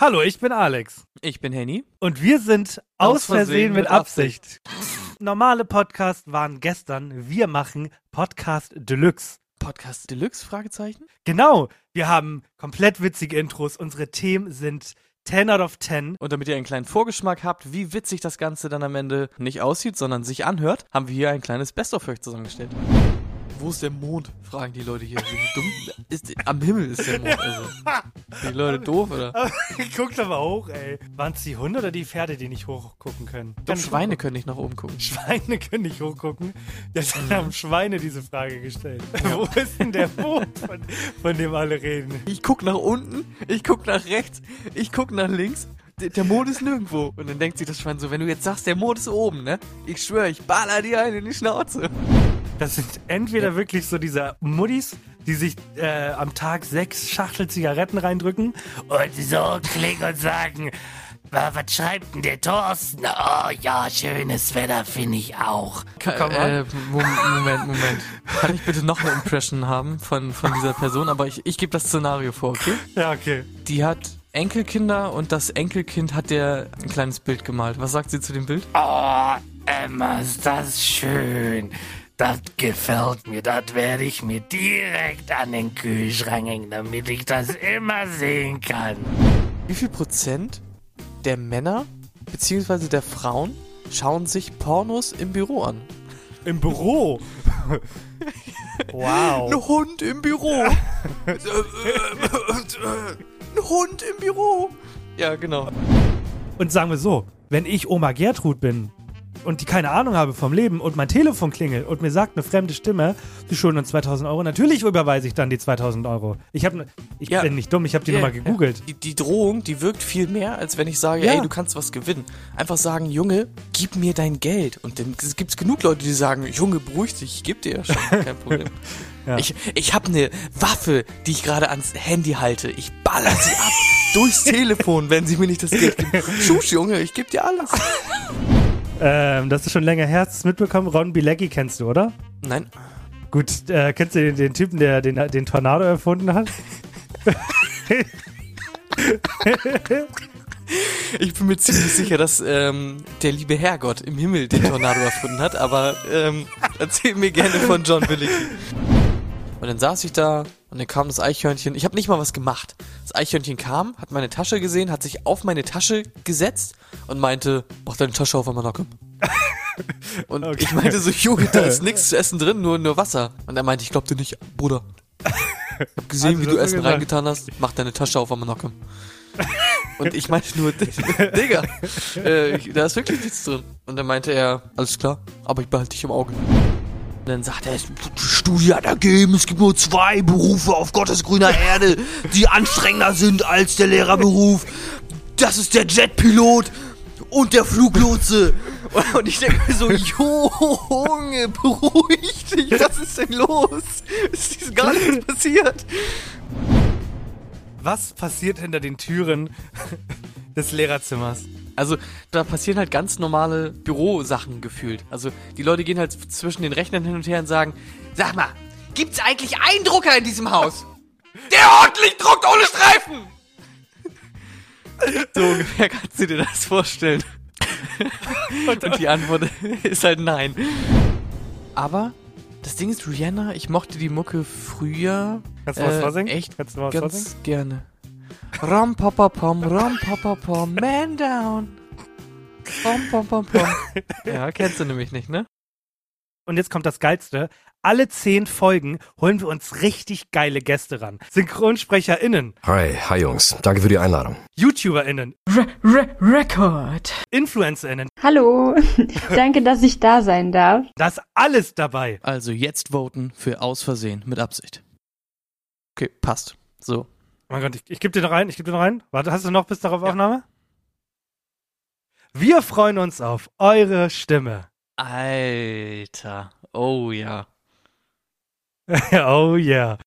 Hallo, ich bin Alex. Ich bin Henny. Und wir sind aus, Aus Versehen, Versehen mit mit Absicht. Normale Podcasts waren gestern. Wir machen Podcast Deluxe. Podcast Deluxe? Fragezeichen? Genau, wir haben komplett witzige Intros. Unsere Themen sind 10 out of 10. Und damit ihr einen kleinen Vorgeschmack habt, wie witzig das Ganze dann am Ende nicht aussieht, sondern sich anhört, haben wir hier ein kleines Best-of für euch zusammengestellt. Wo ist der Mond? Fragen die Leute hier. Die dumm? Ist, am Himmel ist der Mond. Also, sind die Leute doof oder? Guckt aber hoch, ey. Waren es die Hunde oder die Pferde, die nicht hochgucken können? Doch, Schweine können nicht nach oben gucken. Schweine können nicht hochgucken. Deshalb haben Schweine diese Frage gestellt. Wo ist denn der Mond, von, von dem alle reden? Ich guck nach unten, ich guck nach rechts, ich guck nach links. Der, der Mond ist nirgendwo. Und dann denkt sich das Schwein so, wenn du jetzt sagst, der Mond ist oben, ne? Ich schwöre, ich baller dir einen in die Schnauze. Das sind entweder wirklich so diese Muddis, die sich äh, am Tag sechs Schachtel Zigaretten reindrücken und so klingen und sagen, "Wa- was schreibt denn der Thorsten? Oh ja, schönes Wetter finde ich auch. Komm äh, Moment, Moment. Kann ich bitte noch eine Impression haben von, von dieser Person? Aber ich, ich gebe das Szenario vor, okay? Ja, okay. Die hat Enkelkinder und das Enkelkind hat der ein kleines Bild gemalt. Was sagt sie zu dem Bild? Oh, Emma, ist das schön. Das gefällt mir. Das werde ich mir direkt an den Kühlschrank hängen, damit ich das immer sehen kann. Wie viel Prozent der Männer beziehungsweise der Frauen schauen sich Pornos im Büro an? Im Büro. wow. Ein Hund im Büro. Ein Hund im Büro. Ja, genau. Und sagen wir so, wenn ich Oma Gertrud bin und die keine Ahnung habe vom Leben und mein Telefon klingelt und mir sagt eine fremde Stimme, die schulden uns 2000 Euro, natürlich überweise ich dann die 2000 Euro. Ich, hab, ich Ja. bin nicht dumm, ich habe die Ja, nochmal gegoogelt. Die, die Drohung, die wirkt viel mehr, als wenn ich sage, Ja. ey, du kannst was gewinnen. Einfach sagen, Junge, gib mir dein Geld. Und dann gibt es genug Leute, die sagen, Junge, beruhig dich, ich geb dir ja schon, kein Problem. Ja. Ich, ich habe eine Waffe, die ich gerade ans Handy halte. Ich baller sie ab durchs Telefon, wenn sie mir nicht das Geld geben. Schusch, Junge, ich geb dir alles. Ähm, das ist schon länger her, hast du es mitbekommen? Ron Bilecki kennst du, oder? Nein, Gut, äh, kennst du den, den Typen, der den, den Tornado erfunden hat? ich bin mir ziemlich sicher, dass ähm, der liebe Herrgott im Himmel den Tornado erfunden hat, aber ähm, erzähl mir gerne von John Billicky. Und dann saß ich da und dann kam das Eichhörnchen. Ich habe nicht mal was gemacht. Das Eichhörnchen kam, hat meine Tasche gesehen, hat sich auf meine Tasche gesetzt und meinte, mach deine Tasche auf, Manocke. Und Okay. ich meinte so, Junge, da ist nichts zu essen drin, nur, nur Wasser. Und er meinte, ich glaub dir nicht, Bruder. Ich hab gesehen, Also wie du Essen gesagt. reingetan hast. Mach deine Tasche auf, Manocke. Und ich meinte nur, Digga, äh, da ist wirklich nichts drin. Und dann meinte er, alles klar, aber ich behalte dich im Auge. Und dann sagt er, die Studie hat ergeben, es gibt nur zwei Berufe auf Gottes grüner Erde, die anstrengender sind als der Lehrerberuf. Das ist der Jetpilot und der Fluglotse. Und ich denke mir so, Junge, beruhig dich, was ist denn los? Es ist gar nichts passiert. Was passiert hinter den Türen des Lehrerzimmers? Also da passieren halt ganz normale Bürosachen gefühlt. Also die Leute gehen halt zwischen den Rechnern hin und her und sagen, sag mal, gibt's eigentlich einen Drucker in diesem Haus? Der ordentlich druckt ohne Streifen! So ungefähr kannst du dir das vorstellen. Und die Antwort ist halt nein. Aber das Ding ist, Rihanna, ich mochte die Mucke früher Kannst du was äh, vorsingen? echt Kannst du was ganz vorsingen? gerne. Ram papa pom, ram papa pom, man down. Pom pom pom pom. Ja, kennst du nämlich nicht, ne? Und jetzt kommt das Geilste. Alle zehn Folgen holen wir uns richtig geile Gäste ran. SynchronsprecherInnen, Hi, hi Jungs. Danke für die Einladung. YouTuberInnen, Re Re Record. InfluencerInnen. Hallo, danke, dass ich da sein darf. Da ist alles dabei. Also jetzt voten für aus Versehen mit Absicht. Okay, passt. So. Mein Gott, ich, ich gebe dir noch rein, ich gebe dir noch rein. Warte, hast du noch bis darauf Aufnahme? Wir freuen uns auf eure Stimme. Alter. Oh ja. oh yeah.